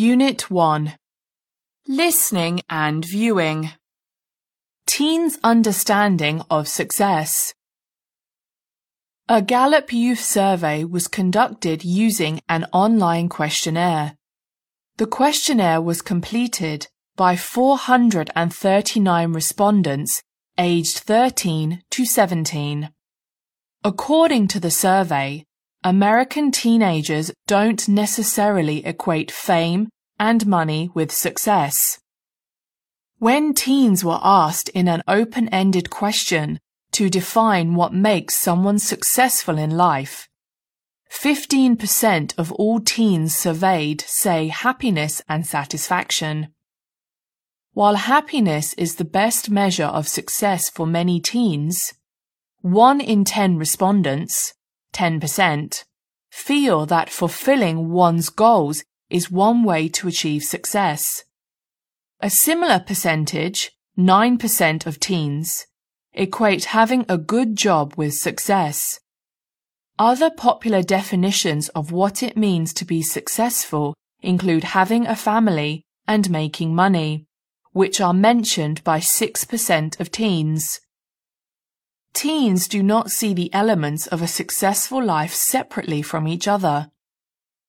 Unit 1 Listening and Viewing Teens' Understanding of Success A Gallup Youth Survey was conducted using an online questionnaire. The questionnaire was completed by 439 respondents aged 13 to 17. According to the survey, American teenagers don't necessarily equate fame and money with success. When teens were asked in an open-ended question to define what makes someone successful in life, 15% of all teens surveyed say happiness and satisfaction. While happiness is the best measure of success for many teens, 1 in 10 respondents, 10%, feel that fulfilling one's goals is one way to achieve success. A similar percentage, 9% of teens, equate having a good job with success. Other popular definitions of what it means to be successful include having a family and making money, which are mentioned by 6% of teens. Teens do not see the elements of a successful life separately from each other.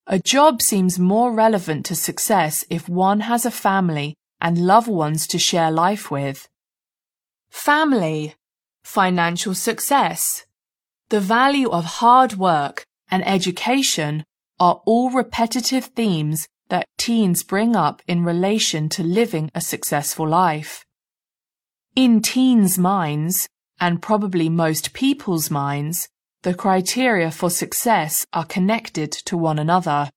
A job seems more relevant to success if one has a family and loved ones to share life with. Family, financial success, the value of hard work and education are all repetitive themes that teens bring up in relation to living a successful life. In teens' minds, and probably most people's minds, the criteria for success are connected to one another.